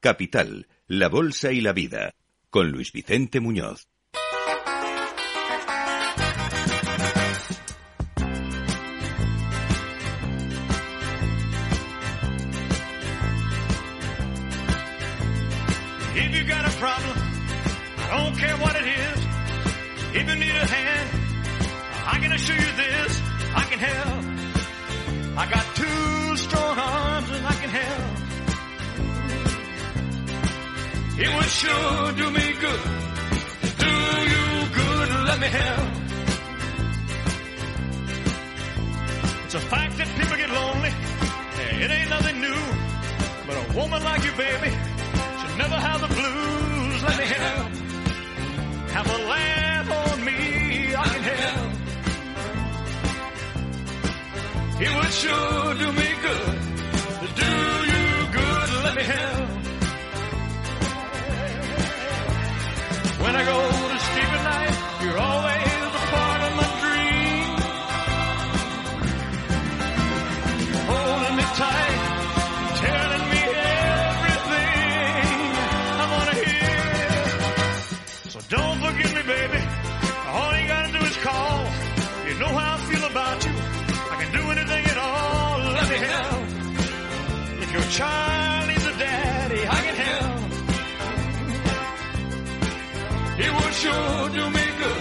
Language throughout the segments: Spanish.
Capital, la Bolsa y la Vida, con Luis Vicente Muñoz. If you got a problem, I don't care what it is. If you need a hand, I can assure you this, I can help. I got two strong arms and I can help. It would sure do me good. Do you good, let me help. It's a fact that people get lonely. It ain't nothing new. But a woman like you, baby, should never have the blues. Let me help. Have a laugh on me, I can help. It would sure do me good. Do When I go to sleep at night, you're always a part of my dream. Holding me tight, telling me everything I wanna hear. So don't forget me, baby. All you gotta do is call. You know how I feel about you. I can do anything at all. Let me help. If your child sure do me good.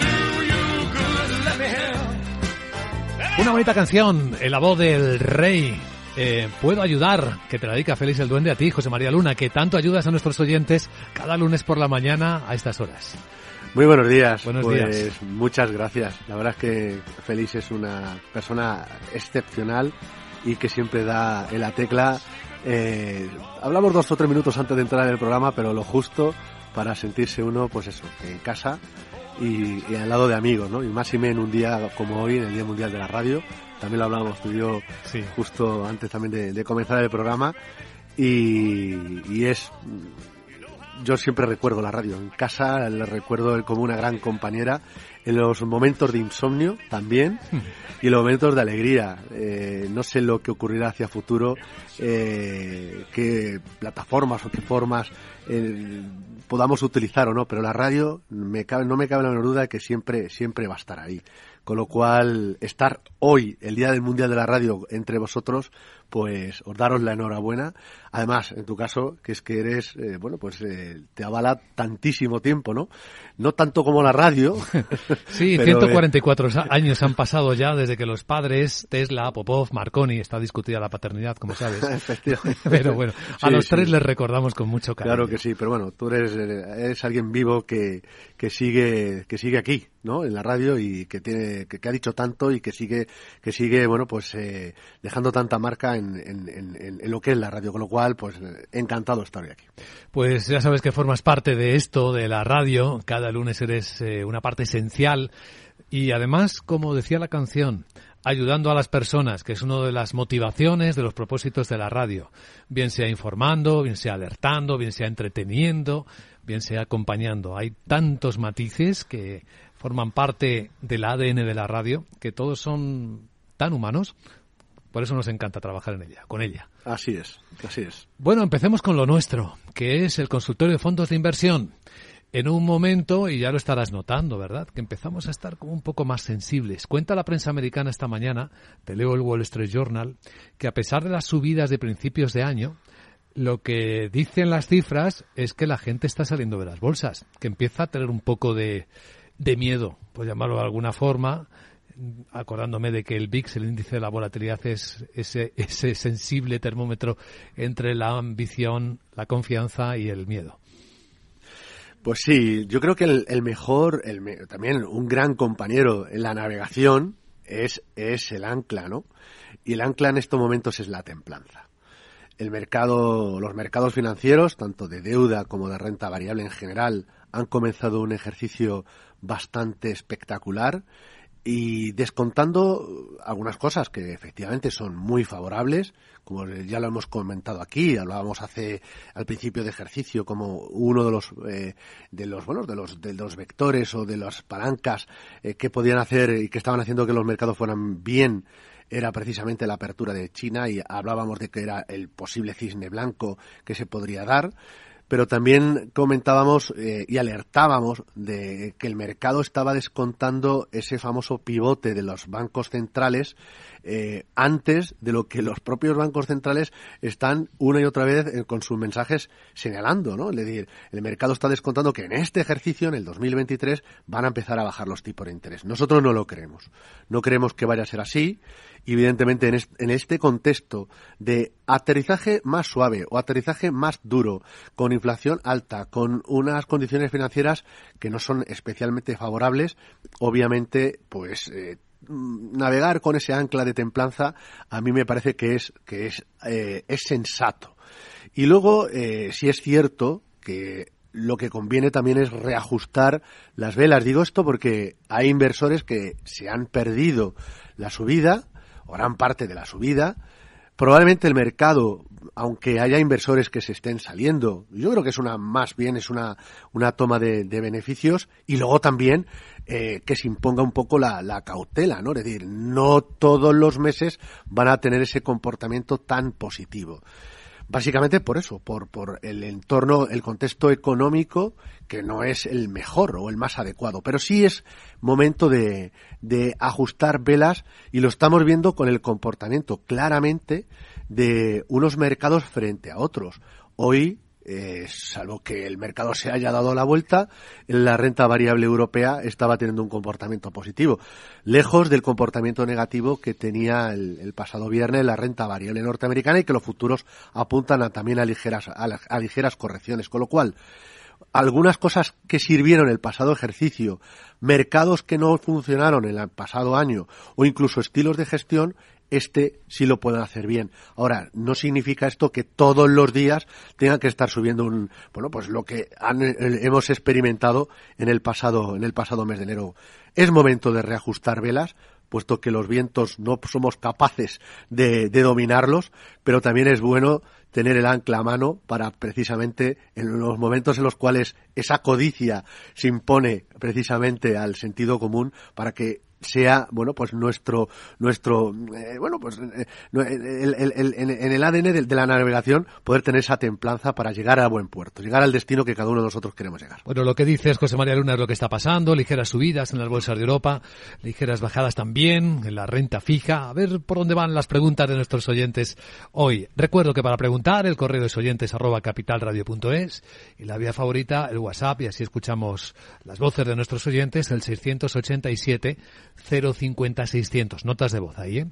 Do you good, let me help. Una bonita canción en la voz del rey. Eh, Puedo ayudar, que te la dedica Félix el Duende a ti, José María Luna, que tanto ayudas a nuestros oyentes cada lunes por la mañana a estas horas. Muy buenos días. Buenos pues, días. Muchas gracias. La verdad es que Félix es una persona excepcional y que siempre da en la tecla. Eh, hablamos dos o tres minutos antes de entrar en el programa, pero lo justo para sentirse uno, pues eso, en casa y, y al lado de amigos, ¿no? Y más y menos en un día como hoy, en el Día Mundial de la Radio. También lo hablábamos tú y yo Sí. justo antes también de, de comenzar el programa. Y, y es yo siempre recuerdo la radio. En casa le recuerdo como una gran compañera. En los momentos de insomnio también. Y en los momentos de alegría. Eh, no sé lo que ocurrirá hacia futuro. eh, qué plataformas o qué formas eh, podamos utilizar o no. Pero la radio me cabe, no me cabe la menor duda que siempre, siempre va a estar ahí. Con lo cual, estar hoy, el Día del Mundial de la Radio, entre vosotros, pues os daros la enhorabuena. Además, en tu caso, que es que eres, eh, bueno, pues eh, te avala tantísimo tiempo, ¿no? No tanto como la radio. Sí, pero, eh, 144 años han pasado ya desde que los padres, Tesla, Popov, Marconi, está discutida la paternidad, como sabes. Efectivamente. Pero bueno, a Sí, los sí. tres les recordamos con mucho cariño. Claro que sí, pero bueno, tú eres, eh, eres alguien vivo que, que sigue, que sigue aquí, ¿no? En la radio y que tiene, que, que ha dicho tanto y que sigue, que sigue, bueno, pues eh, dejando tanta marca en, lo que es la radio, con lo cual, pues eh, encantado de estar hoy aquí. Pues ya sabes que formas parte de esto, de la radio. Cada lunes eres eh, una parte esencial. Y además, como decía la canción, ayudando a las personas, que es una de las motivaciones de los propósitos de la radio. Bien sea informando, bien sea alertando, bien sea entreteniendo, bien sea acompañando. Hay tantos matices que forman parte del ADN de la radio, que todos son tan humanos. Por eso nos encanta trabajar en ella, con ella. Así es, así es. Bueno, empecemos con lo nuestro, que es el consultorio de fondos de inversión. En un momento, y ya lo estarás notando, ¿verdad? Que empezamos a estar como un poco más sensibles. Cuenta la prensa americana esta mañana, te leo el Wall Street Journal, que a pesar de las subidas de principios de año, lo que dicen las cifras es que la gente está saliendo de las bolsas, que empieza a tener un poco de, de miedo, por llamarlo de alguna forma, acordándome de que el VIX, el índice de la volatilidad, es ese, ese sensible termómetro entre la ambición, la confianza y el miedo. Pues sí, yo creo que el, el mejor, el también un gran compañero en la navegación, es, es el ancla, ¿no? Y el ancla en estos momentos es la templanza. El mercado, los mercados financieros, tanto de deuda como de renta variable en general, han comenzado un ejercicio bastante espectacular y descontando algunas cosas que efectivamente son muy favorables, como ya lo hemos comentado aquí, hablábamos hace al principio de ejercicio como uno de los eh, de los bueno de los de los vectores o de las palancas eh, que podían hacer y que estaban haciendo que los mercados fueran bien era precisamente la apertura de China y hablábamos de que era el posible cisne blanco que se podría dar pero también comentábamos eh, y alertábamos de que el mercado estaba descontando ese famoso pivote de los bancos centrales eh, antes de lo que los propios bancos centrales están una y otra vez eh, con sus mensajes señalando, ¿no? Es decir, el mercado está descontando que en este ejercicio, en el 2023, van a empezar a bajar los tipos de interés. Nosotros no lo creemos. No creemos que vaya a ser así. Evidentemente, en este contexto de aterrizaje más suave o aterrizaje más duro, con inflación alta, con unas condiciones financieras que no son especialmente favorables, obviamente, pues eh, navegar con ese ancla de templanza a mí me parece que es que es eh, es sensato. Y luego eh, si es cierto que lo que conviene también es reajustar las velas. Digo esto porque hay inversores que se han perdido la subida o gran parte de la subida probablemente el mercado aunque haya inversores que se estén saliendo, yo creo que es una, más bien es una, una toma de, beneficios y luego también eh, que se imponga un poco la, la, cautela, ¿no? Es decir, no todos los meses van a tener ese comportamiento tan positivo. Básicamente por eso, por, por el entorno, el contexto económico que no es el mejor o el más adecuado, pero sí es momento de, de ajustar velas y lo estamos viendo con el comportamiento claramente de unos mercados frente a otros. Hoy eh, salvo que el mercado se haya dado la vuelta, la renta variable europea estaba teniendo un comportamiento positivo, lejos del comportamiento negativo que tenía el, pasado viernes la renta variable norteamericana y que los futuros apuntan a, también a ligeras, a ligeras correcciones. Con lo cual, algunas cosas que sirvieron el pasado ejercicio, mercados que no funcionaron en el pasado año o incluso estilos de gestión este sí lo pueden hacer bien. Ahora, no significa esto que todos los días tengan que estar subiendo un, bueno, pues lo que eh, hemos experimentado en el pasado, en el pasado mes de enero. Es momento de reajustar velas, puesto que los vientos no somos capaces de, dominarlos, pero también es bueno tener el ancla a mano para precisamente en los momentos en los cuales esa codicia se impone precisamente al sentido común para que sea bueno pues nuestro nuestro eh, bueno pues eh, en el ADN de, la navegación poder tener esa templanza para llegar a buen puerto llegar al destino que cada uno de nosotros queremos llegar. Bueno lo que dices José María Luna es lo que está pasando ligeras subidas en las bolsas de Europa ligeras bajadas también en la renta fija. A ver por dónde van las preguntas de nuestros oyentes hoy. Recuerdo que para preguntar el correo es oyentes arroba capitalradio.es y la vía favorita el WhatsApp y así escuchamos las voces de nuestros oyentes el 687 050 600. Notas de voz ahí, ¿eh?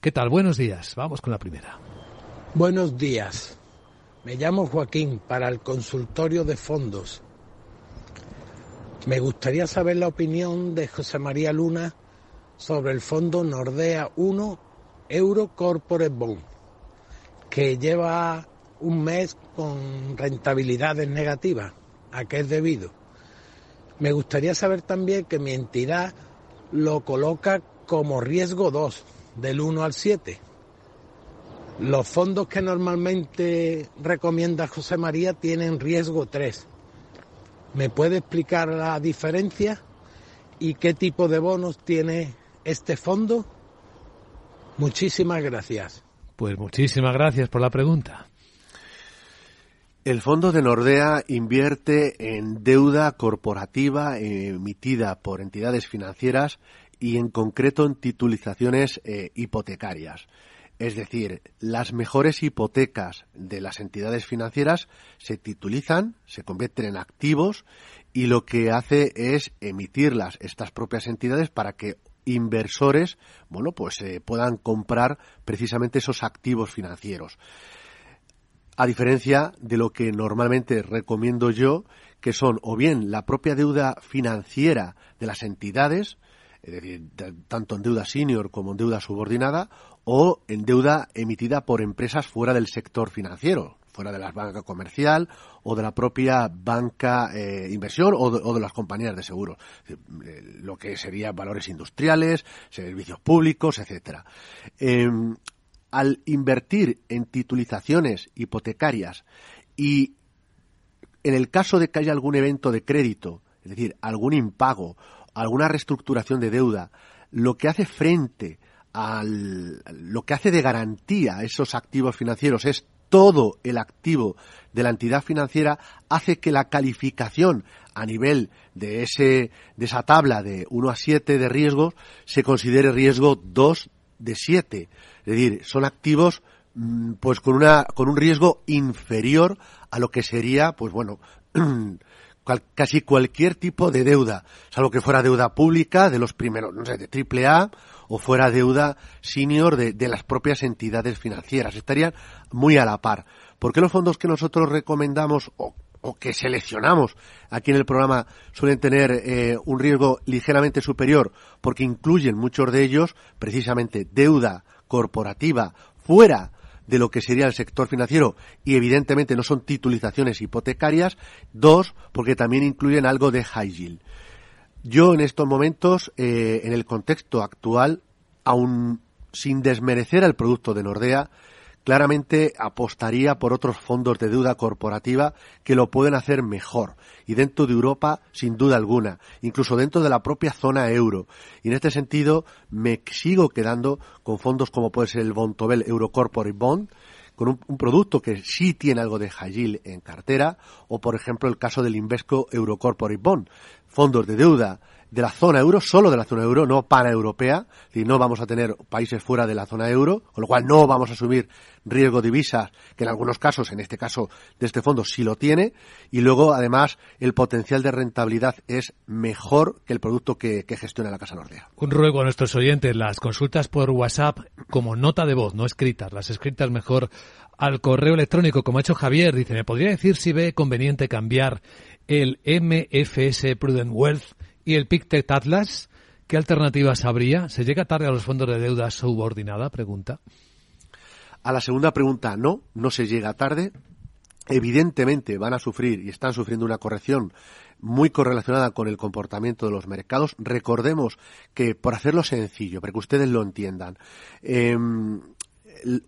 ¿Qué tal? Buenos días. Vamos con la primera. Buenos días. Me llamo Joaquín para el consultorio de fondos. Me gustaría saber la opinión de José María Luna sobre el fondo Nordea 1 Euro Corporate Bond, que lleva un mes con rentabilidades negativas. ¿A qué es debido? Me gustaría saber también que mi entidad lo coloca como riesgo 2, del 1 al 7. Los fondos que normalmente recomienda José María tienen riesgo 3. ¿Me puede explicar la diferencia y qué tipo de bonos tiene este fondo? Muchísimas gracias. Pues muchísimas gracias por la pregunta. El fondo de Nordea invierte en deuda corporativa emitida por entidades financieras y en concreto en titulizaciones eh, hipotecarias. Es decir, las mejores hipotecas de las entidades financieras se titulizan, se convierten en activos y lo que hace es emitirlas estas propias entidades para que inversores, bueno, pues eh, puedan comprar precisamente esos activos financieros a diferencia de lo que normalmente recomiendo yo, que son o bien la propia deuda financiera de las entidades, es decir, tanto en deuda senior como en deuda subordinada, o en deuda emitida por empresas fuera del sector financiero, fuera de la banca comercial o de la propia banca eh, inversión o de, las compañías de seguros, eh, lo que serían valores industriales, servicios públicos, etcétera. Em, al invertir en titulizaciones hipotecarias y en el caso de que haya algún evento de crédito, es decir, algún impago, alguna reestructuración de deuda, lo que hace frente al lo que hace de garantía a esos activos financieros es todo el activo de la entidad financiera hace que la calificación a nivel de ese de esa tabla de 1 a 7 de riesgos se considere riesgo 2 de 7, es decir, son activos mm, pues con una con un riesgo inferior a lo que sería pues bueno cual- casi cualquier tipo de deuda, salvo que fuera deuda pública de los primeros, no sé, de triple A o fuera deuda senior de, de las propias entidades financieras. Estarían muy a la par. ¿Por qué los fondos que nosotros recomendamos o, o que seleccionamos aquí en el programa suelen tener eh, un riesgo ligeramente superior? Porque incluyen muchos de ellos precisamente deuda corporativa fuera de lo que sería el sector financiero y evidentemente no son titulizaciones hipotecarias. Dos, porque también incluyen algo de high yield. Yo en estos momentos, eh, en el contexto actual, aún sin desmerecer al producto de Nordea, claramente apostaría por otros fondos de deuda corporativa que lo pueden hacer mejor. Y dentro de Europa, sin duda alguna, incluso dentro de la propia zona euro. Y en este sentido, me sigo quedando con fondos como puede ser el Bontobel Euro Corporate Bond, con un, producto que sí tiene algo de high yield en cartera, o por ejemplo el caso del Invesco Euro Corporate Bond, fondos de deuda de la zona euro, solo de la zona euro, no paneuropea, y no vamos a tener países fuera de la zona euro, con lo cual no vamos a asumir riesgo de divisas, que en algunos casos, en este caso de este fondo, sí lo tiene, y luego además el potencial de rentabilidad es mejor que el producto que, gestiona la Casa Nordea. Un ruego a nuestros oyentes, las consultas por WhatsApp como nota de voz, no escritas, las escritas mejor al correo electrónico, como ha hecho Javier, dice, ¿me podría decir si ve conveniente cambiar el MFS Prudent Wealth y el Pictet Atlas? ¿Qué alternativas habría? ¿Se llega tarde a los fondos de deuda subordinada? Pregunta. A la segunda pregunta, no, no se llega tarde. Evidentemente van a sufrir y están sufriendo una corrección muy correlacionada con el comportamiento de los mercados. Recordemos que, por hacerlo sencillo, para que ustedes lo entiendan, eh,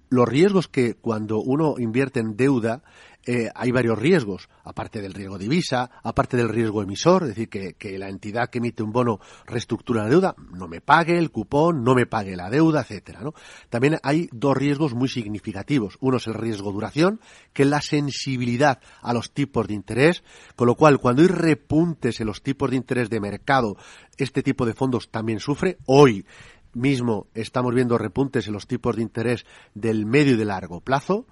los riesgos que cuando uno invierte en deuda, eh, hay varios riesgos, aparte del riesgo divisa, aparte del riesgo emisor, es decir, que, que, la entidad que emite un bono reestructura la deuda, no me pague el cupón, no me pague la deuda, etcétera. También hay dos riesgos muy significativos. Uno es el riesgo duración, que es la sensibilidad a los tipos de interés, con lo cual cuando hay repuntes en los tipos de interés de mercado, este tipo de fondos también sufre. Hoy mismo estamos viendo repuntes en los tipos de interés del medio y de largo plazo.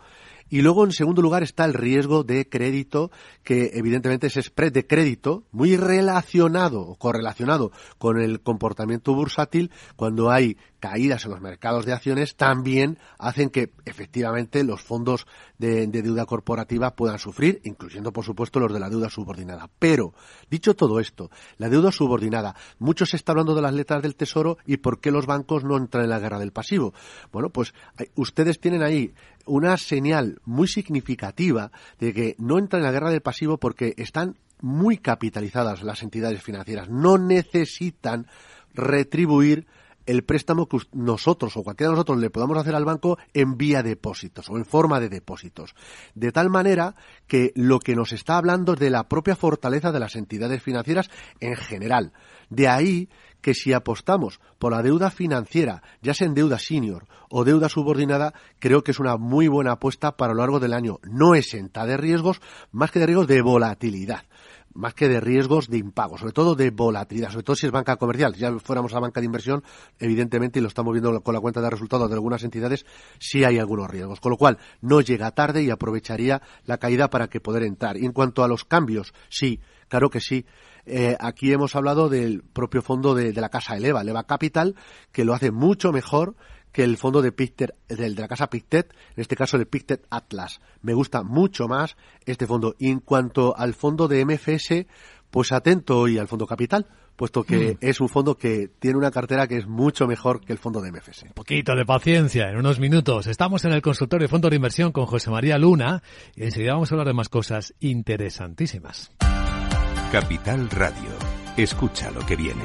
Y luego, en segundo lugar, está el riesgo de crédito, que evidentemente es spread de crédito, muy relacionado o correlacionado con el comportamiento bursátil. Cuando hay caídas en los mercados de acciones, también hacen que efectivamente los fondos de, de deuda corporativa puedan sufrir, incluyendo, por supuesto, los de la deuda subordinada. Pero, dicho todo esto, la deuda subordinada, mucho se está hablando de las letras del tesoro y por qué los bancos no entran en la guerra del pasivo. Bueno, pues ustedes tienen ahí una señal muy significativa de que no entran en la guerra del pasivo porque están muy capitalizadas las entidades financieras. No necesitan retribuir el préstamo que nosotros o cualquiera de nosotros le podamos hacer al banco en vía depósitos o en forma de depósitos. De tal manera que lo que nos está hablando es de la propia fortaleza de las entidades financieras en general. De ahí que si apostamos por la deuda financiera, ya sea en deuda senior o deuda subordinada, creo que es una muy buena apuesta para lo largo del año, no exenta de riesgos, más que de riesgos de volatilidad más que de riesgos de impago, sobre todo de volatilidad, sobre todo si es banca comercial. Si ya fuéramos a banca de inversión, evidentemente, y lo estamos viendo con la cuenta de resultados de algunas entidades, sí hay algunos riesgos. Con lo cual, no llega tarde y aprovecharía la caída para que poder entrar. Y en cuanto a los cambios, sí, claro que sí. Eh, aquí hemos hablado del propio fondo de, de la casa Eleva, Eleva Capital, que lo hace mucho mejor que el fondo de Pictet, del de la casa Pictet, en este caso el Pictet Atlas. Me gusta mucho más este fondo. Y en cuanto al fondo de MFS, pues atento hoy al fondo capital, puesto que Mm. es un fondo que tiene una cartera que es mucho mejor que el fondo de MFS. Un poquito de paciencia, en unos minutos. Estamos en el consultorio de fondos de inversión con José María Luna y enseguida vamos a hablar de más cosas interesantísimas. Capital Radio. Escucha lo que viene.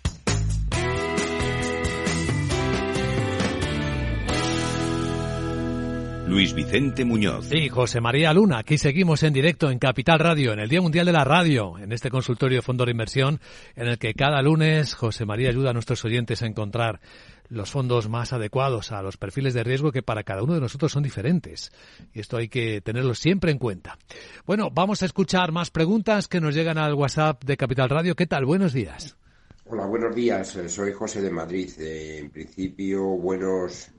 Luis Vicente Muñoz. Y José María Luna, aquí seguimos en directo en Capital Radio, en el Día Mundial de la Radio, en este consultorio de fondo de inversión, en el que cada lunes José María ayuda a nuestros oyentes a encontrar los fondos más adecuados a los perfiles de riesgo que para cada uno de nosotros son diferentes. Y esto hay que tenerlo siempre en cuenta. Bueno, vamos a escuchar más preguntas que nos llegan al WhatsApp de Capital Radio. ¿Qué tal? Buenos días. Hola, buenos días. Soy José de Madrid. Eh, en principio, buenos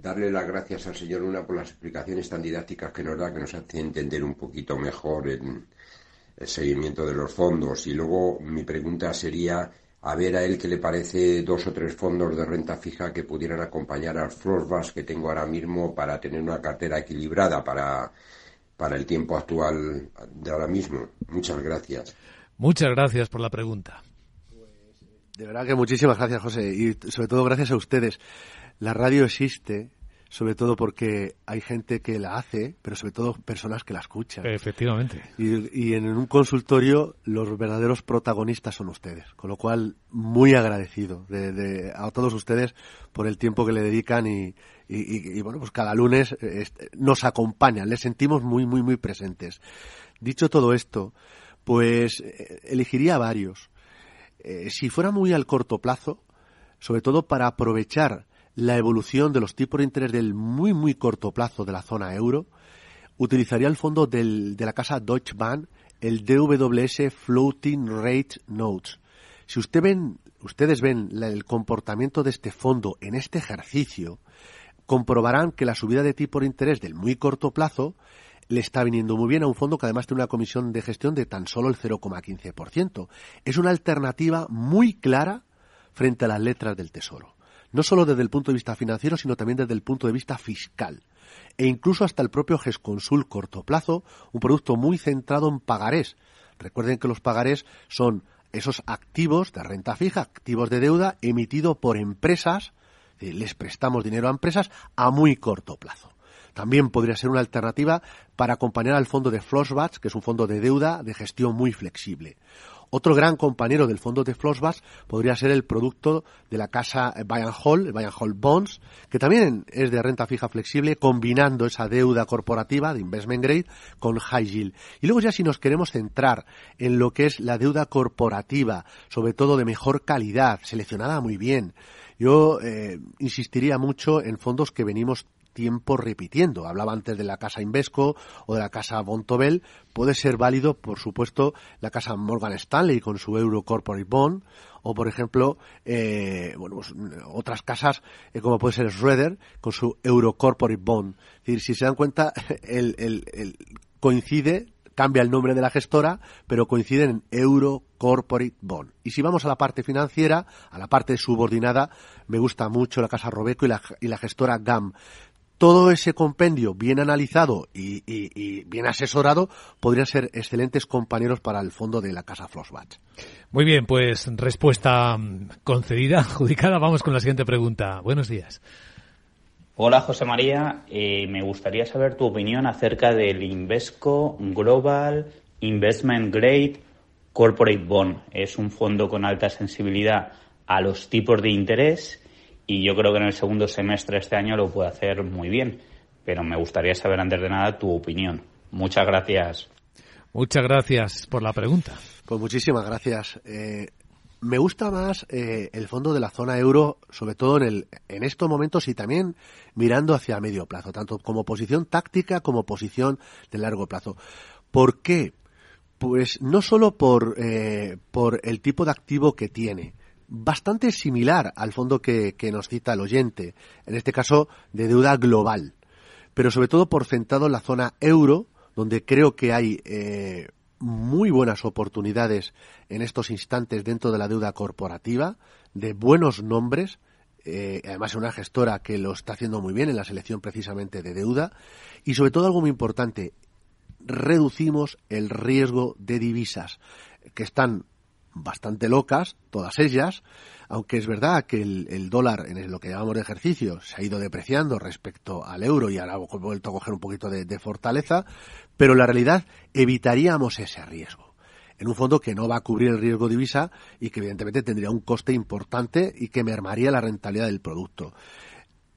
darle las gracias al señor Luna por las explicaciones tan didácticas que nos da, que nos hace entender un poquito mejor el, el seguimiento de los fondos. Y luego mi pregunta sería a ver a él qué le parece dos o tres fondos de renta fija que pudieran acompañar al Florbass que tengo ahora mismo para tener una cartera equilibrada para, para el tiempo actual de ahora mismo. Muchas gracias. Muchas gracias por la pregunta. De verdad que muchísimas gracias, José, y sobre todo gracias a ustedes. La radio existe, sobre todo porque hay gente que la hace, pero sobre todo personas que la escuchan. Efectivamente. Y, y en un consultorio los verdaderos protagonistas son ustedes, con lo cual muy agradecido de, de- a todos ustedes por el tiempo que le dedican y, y- y- bueno, pues cada lunes eh, nos acompañan, les sentimos muy, muy, muy presentes. Dicho todo esto, pues eh, elegiría varios. Eh, si fuera muy al corto plazo, sobre todo para aprovechar la evolución de los tipos de interés del muy, muy corto plazo de la zona euro, utilizaría el fondo del- de la casa Deutsche Bank, el DWS Floating Rate Notes. Si usted ven, ustedes ven el comportamiento de este fondo en este ejercicio, comprobarán que la subida de tipo de interés del muy corto plazo le está viniendo muy bien a un fondo que además tiene una comisión de gestión de tan solo el 0,15%. Es una alternativa muy clara frente a las letras del Tesoro. No solo desde el punto de vista financiero, sino también desde el punto de vista fiscal. E incluso hasta el propio GESConsul corto plazo, un producto muy centrado en pagarés. Recuerden que los pagarés son esos activos de renta fija, activos de deuda, emitidos por empresas, les prestamos dinero a empresas a muy corto plazo. También podría ser una alternativa para acompañar al fondo de Flossbats, que es un fondo de deuda de gestión muy flexible. Otro gran compañero del fondo de Flossbats podría ser el producto de la casa Bayern Hall, el Bayern Hall Bonds, que también es de renta fija flexible, combinando esa deuda corporativa de investment grade con high yield. Y luego ya si nos queremos centrar en lo que es la deuda corporativa, sobre todo de mejor calidad, seleccionada muy bien, yo eh, insistiría mucho en fondos que venimos tiempo repitiendo. Hablaba antes de la casa Invesco o de la casa Bontobel. Puede ser válido, por supuesto, la casa Morgan Stanley con su Euro Corporate Bond o, por ejemplo, eh, bueno, pues, otras casas eh, como puede ser Schroeder con su Euro Corporate Bond. Si se dan cuenta, el, el- el- coincide cambia el nombre de la gestora, pero coinciden en Euro Corporate Bond. Y si vamos a la parte financiera, a la parte subordinada, me gusta mucho la casa Robeco y la, y la gestora GAM. Todo ese compendio bien analizado y, y- y bien asesorado podrían ser excelentes compañeros para el fondo de la casa Flossbach. Muy bien, pues respuesta mm, concedida, adjudicada. Vamos con la siguiente pregunta. Buenos días. Hola José María, Eh, me gustaría saber tu opinión acerca del Invesco Global Investment Grade Corporate Bond. Es un fondo con alta sensibilidad a los tipos de interés y yo creo que en el segundo semestre de este año lo puede hacer muy bien. Pero me gustaría saber antes de nada tu opinión. Muchas gracias. Muchas gracias por la pregunta. Pues muchísimas gracias. Eh, me gusta más eh, el fondo de la zona euro, sobre todo en, el, en estos momentos y también mirando hacia medio plazo, tanto como posición táctica como posición de largo plazo. ¿Por qué? Pues no solo por, eh, por el tipo de activo que tiene, bastante similar al fondo que, nos cita el oyente, en este caso de deuda global, pero sobre todo por centrado en la zona euro, donde creo que hay eh, muy buenas oportunidades en estos instantes dentro de la deuda corporativa, de buenos nombres, eh, además es una gestora que lo está haciendo muy bien en la selección precisamente de deuda, y sobre todo algo muy importante, reducimos el riesgo de divisas, que están bastante locas, todas ellas, aunque es verdad que el, dólar en lo que llamamos de ejercicio se ha ido depreciando respecto al euro y ahora ha vuelto a coger un poquito de, fortaleza, pero la realidad evitaríamos ese riesgo en un fondo que no va a cubrir el riesgo divisa y que evidentemente tendría un coste importante y que mermaría la rentabilidad del producto.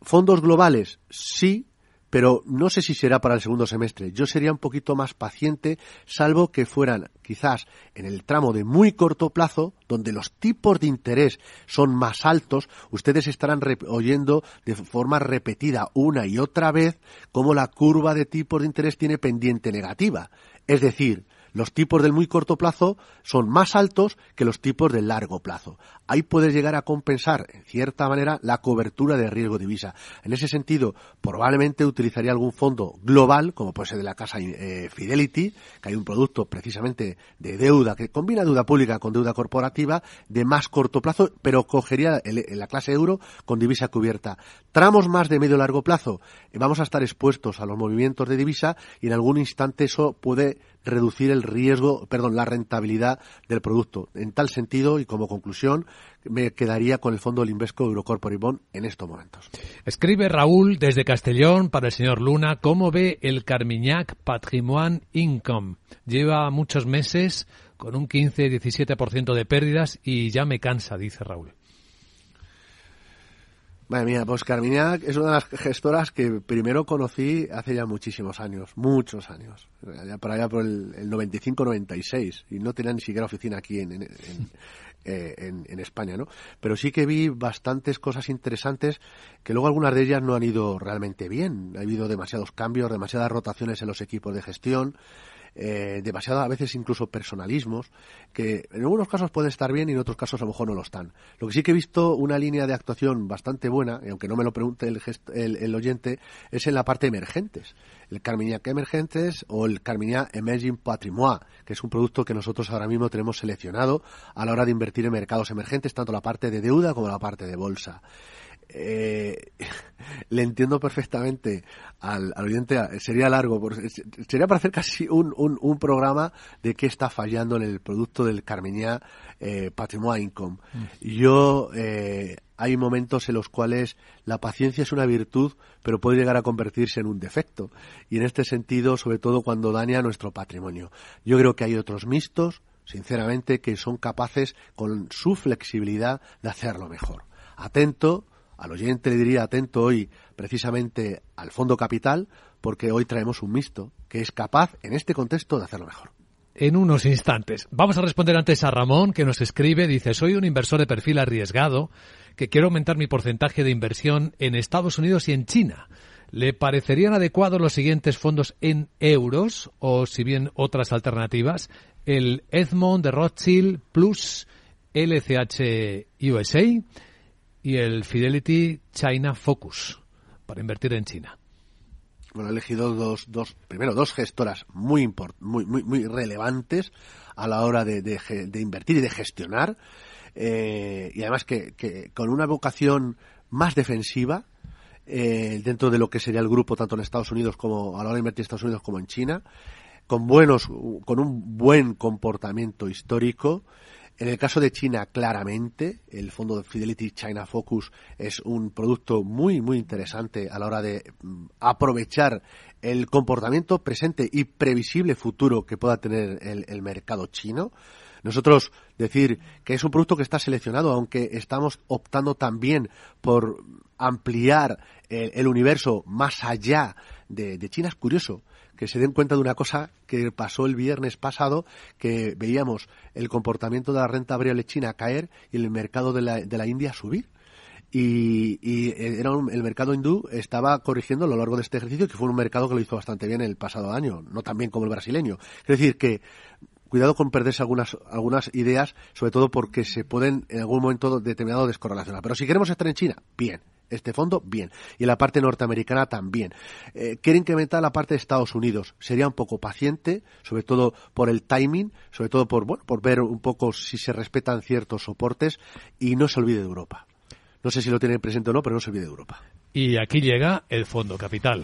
Fondos globales, sí, pero no sé si será para el segundo semestre. Yo sería un poquito más paciente, salvo que fueran quizás en el tramo de muy corto plazo, donde los tipos de interés son más altos, ustedes estarán oyendo de forma repetida una y otra vez cómo la curva de tipos de interés tiene pendiente negativa. Es decir, los tipos del muy corto plazo son más altos que los tipos del largo plazo. Ahí puedes llegar a compensar, en cierta manera, la cobertura de riesgo divisa. En ese sentido, probablemente utilizaría algún fondo global, como puede ser de la casa eh, Fidelity, que hay un producto precisamente de deuda que combina deuda pública con deuda corporativa de más corto plazo, pero cogería la clase euro con divisa cubierta. Tramos más de medio largo plazo, eh, vamos a estar expuestos a los movimientos de divisa y en algún instante eso puede reducir el riesgo, perdón, la rentabilidad del producto. En tal sentido, y como conclusión, me quedaría con el fondo del Invesco Eurocorporate Bond en estos momentos. Escribe Raúl desde Castellón para el señor Luna, ¿cómo ve el Carmignac Patrimoine Income? Lleva muchos meses con un 15-17% de pérdidas y ya me cansa, dice Raúl. Madre mía, pues Carmignac es una de las gestoras que primero conocí hace ya muchísimos años, muchos años, ya por allá por el, 95-96, y no tenía ni siquiera oficina aquí en, eh, en, en, España, ¿no? Pero sí que vi bastantes cosas interesantes que luego algunas de ellas no han ido realmente bien. Ha habido demasiados cambios, demasiadas rotaciones en los equipos de gestión, eh, demasiado a veces incluso personalismos, que en algunos casos pueden estar bien y en otros casos a lo mejor no lo están. Lo que sí que he visto una línea de actuación bastante buena, y aunque no me lo pregunte el, el, oyente, es en la parte emergentes. El Carmignac Emergentes o el Carmignac Emerging Patrimoine, que es un producto que nosotros ahora mismo tenemos seleccionado a la hora de invertir en mercados emergentes, tanto la parte de deuda como la parte de bolsa eh, le entiendo perfectamente al, oyente, sería largo, sería para hacer casi un, un, programa de qué está fallando en el producto del Carmiñá eh, Patrimoine Income. Mm. Yo, eh, hay momentos en los cuales la paciencia es una virtud, pero puede llegar a convertirse en un defecto. Y en este sentido, sobre todo cuando daña nuestro patrimonio. Yo creo que hay otros mixtos, sinceramente, que son capaces, con su flexibilidad, de hacerlo mejor. Atento, al oyente le diría atento hoy precisamente al fondo capital, porque hoy traemos un mixto que es capaz en este contexto de hacerlo mejor. En unos instantes. Vamos a responder antes a Ramón, que nos escribe, dice, soy un inversor de perfil arriesgado, que quiero aumentar mi porcentaje de inversión en Estados Unidos y en China. ¿Le parecerían adecuados los siguientes fondos en euros o, si bien, otras alternativas? El Edmond de Rothschild Plus LCH USA, y el Fidelity China Focus para invertir en China. Bueno, he elegido dos, dos primero, dos gestoras muy, muy, muy, muy relevantes a la hora de, de, invertir y de gestionar, eh, y además que, que, con una vocación más defensiva, eh, dentro de lo que sería el grupo tanto en Estados Unidos como a la hora de invertir en Estados Unidos como en China, con buenos, con un buen comportamiento histórico, en el caso de China, claramente, el fondo de Fidelity China Focus es un producto muy, muy interesante a la hora de mm, aprovechar el comportamiento presente y previsible futuro que pueda tener el, mercado chino. Nosotros decir que es un producto que está seleccionado, aunque estamos optando también por ampliar el, el universo más allá de, de China, es curioso que se den cuenta de una cosa que pasó el viernes pasado, que veíamos el comportamiento de la renta variable china caer y el mercado de la, de la India subir. Y, y era un- el mercado hindú estaba corrigiendo a lo largo de este ejercicio, que fue un mercado que lo hizo bastante bien el pasado año, no tan bien como el brasileño. Es decir, que cuidado con perderse algunas, algunas ideas, sobre todo porque se pueden en algún momento determinado descorrelacionar. Pero si queremos estar en China, bien. Este fondo, bien. Y la parte norteamericana también. Eh, quiere incrementar la parte de Estados Unidos. Sería un poco paciente, sobre todo por el timing, sobre todo por, bueno, por ver un poco si se respetan ciertos soportes y no se olvide de Europa. No sé si lo tienen presente o no, pero no se olvide de Europa. Y aquí llega el Fondo Capital.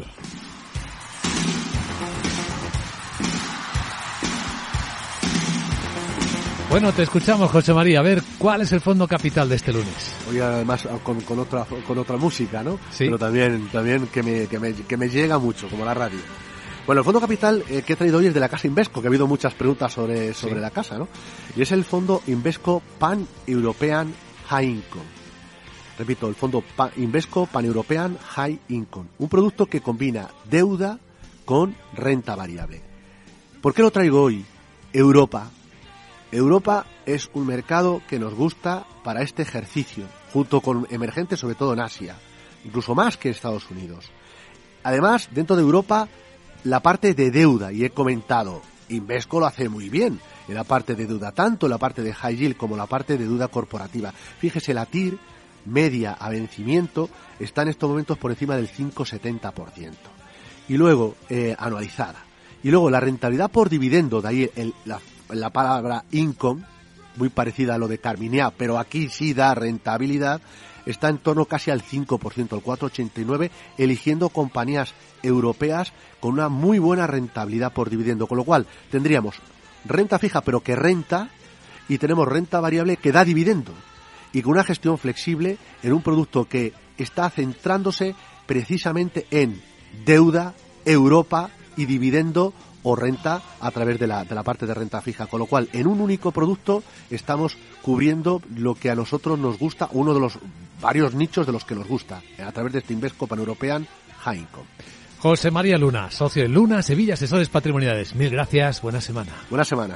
Bueno, te escuchamos, José María. A ver, ¿cuál es el Fondo Capital de este lunes? Hoy además con, con otra con otra música, ¿no? Pero también también que me, que me, que me llega mucho, como la radio. Bueno, el Fondo Capital eh, que he traído hoy es de la Casa Invesco, que ha habido muchas preguntas sobre, sobre Sí. la casa, ¿no? Y es el Fondo Invesco Pan European High Income. Repito, el Fondo Invesco Pan European High Income. Un producto que combina deuda con renta variable. ¿Por qué lo traigo hoy? Europa. Europa es un mercado que nos gusta para este ejercicio, junto con emergentes sobre todo en Asia, incluso más que Estados Unidos. Además, dentro de Europa, la parte de deuda, y he comentado, Invesco lo hace muy bien en la parte de deuda, tanto la parte de high yield como la parte de deuda corporativa. Fíjese, la TIR media a vencimiento está en estos momentos por encima del 5,70%. Y luego, eh, anualizada. Y luego la rentabilidad por dividendo, de ahí el- la, la palabra income, muy parecida a lo de Carminea, pero aquí sí da rentabilidad, está en torno casi al 5%, el 4,89, eligiendo compañías europeas con una muy buena rentabilidad por dividendo, con lo cual tendríamos renta fija pero que renta y tenemos renta variable que da dividendo y con una gestión flexible en un producto que está centrándose precisamente en deuda, Europa y dividendo o renta a través de la, de la parte de renta fija. Con lo cual, en un único producto estamos cubriendo lo que a nosotros nos gusta, uno de los varios nichos de los que nos gusta, a través de este Invesco Pan-European High Income. José María Luna, socio de Luna Sevilla Asesores Patrimoniales. Mil gracias, buena semana. Buena semana.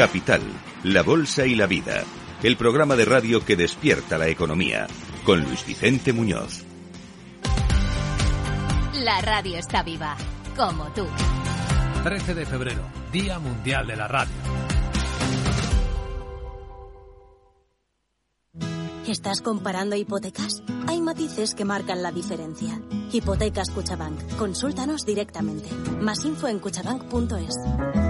Capital, la Bolsa y la Vida. El programa de radio que despierta la economía. Con Luis Vicente Muñoz. La radio está viva, como tú. 13 de febrero, Día Mundial de la Radio. ¿Estás comparando hipotecas? Hay matices que marcan la diferencia. Hipotecas Cuchabank. Consúltanos directamente. Más info en cuchabank.es.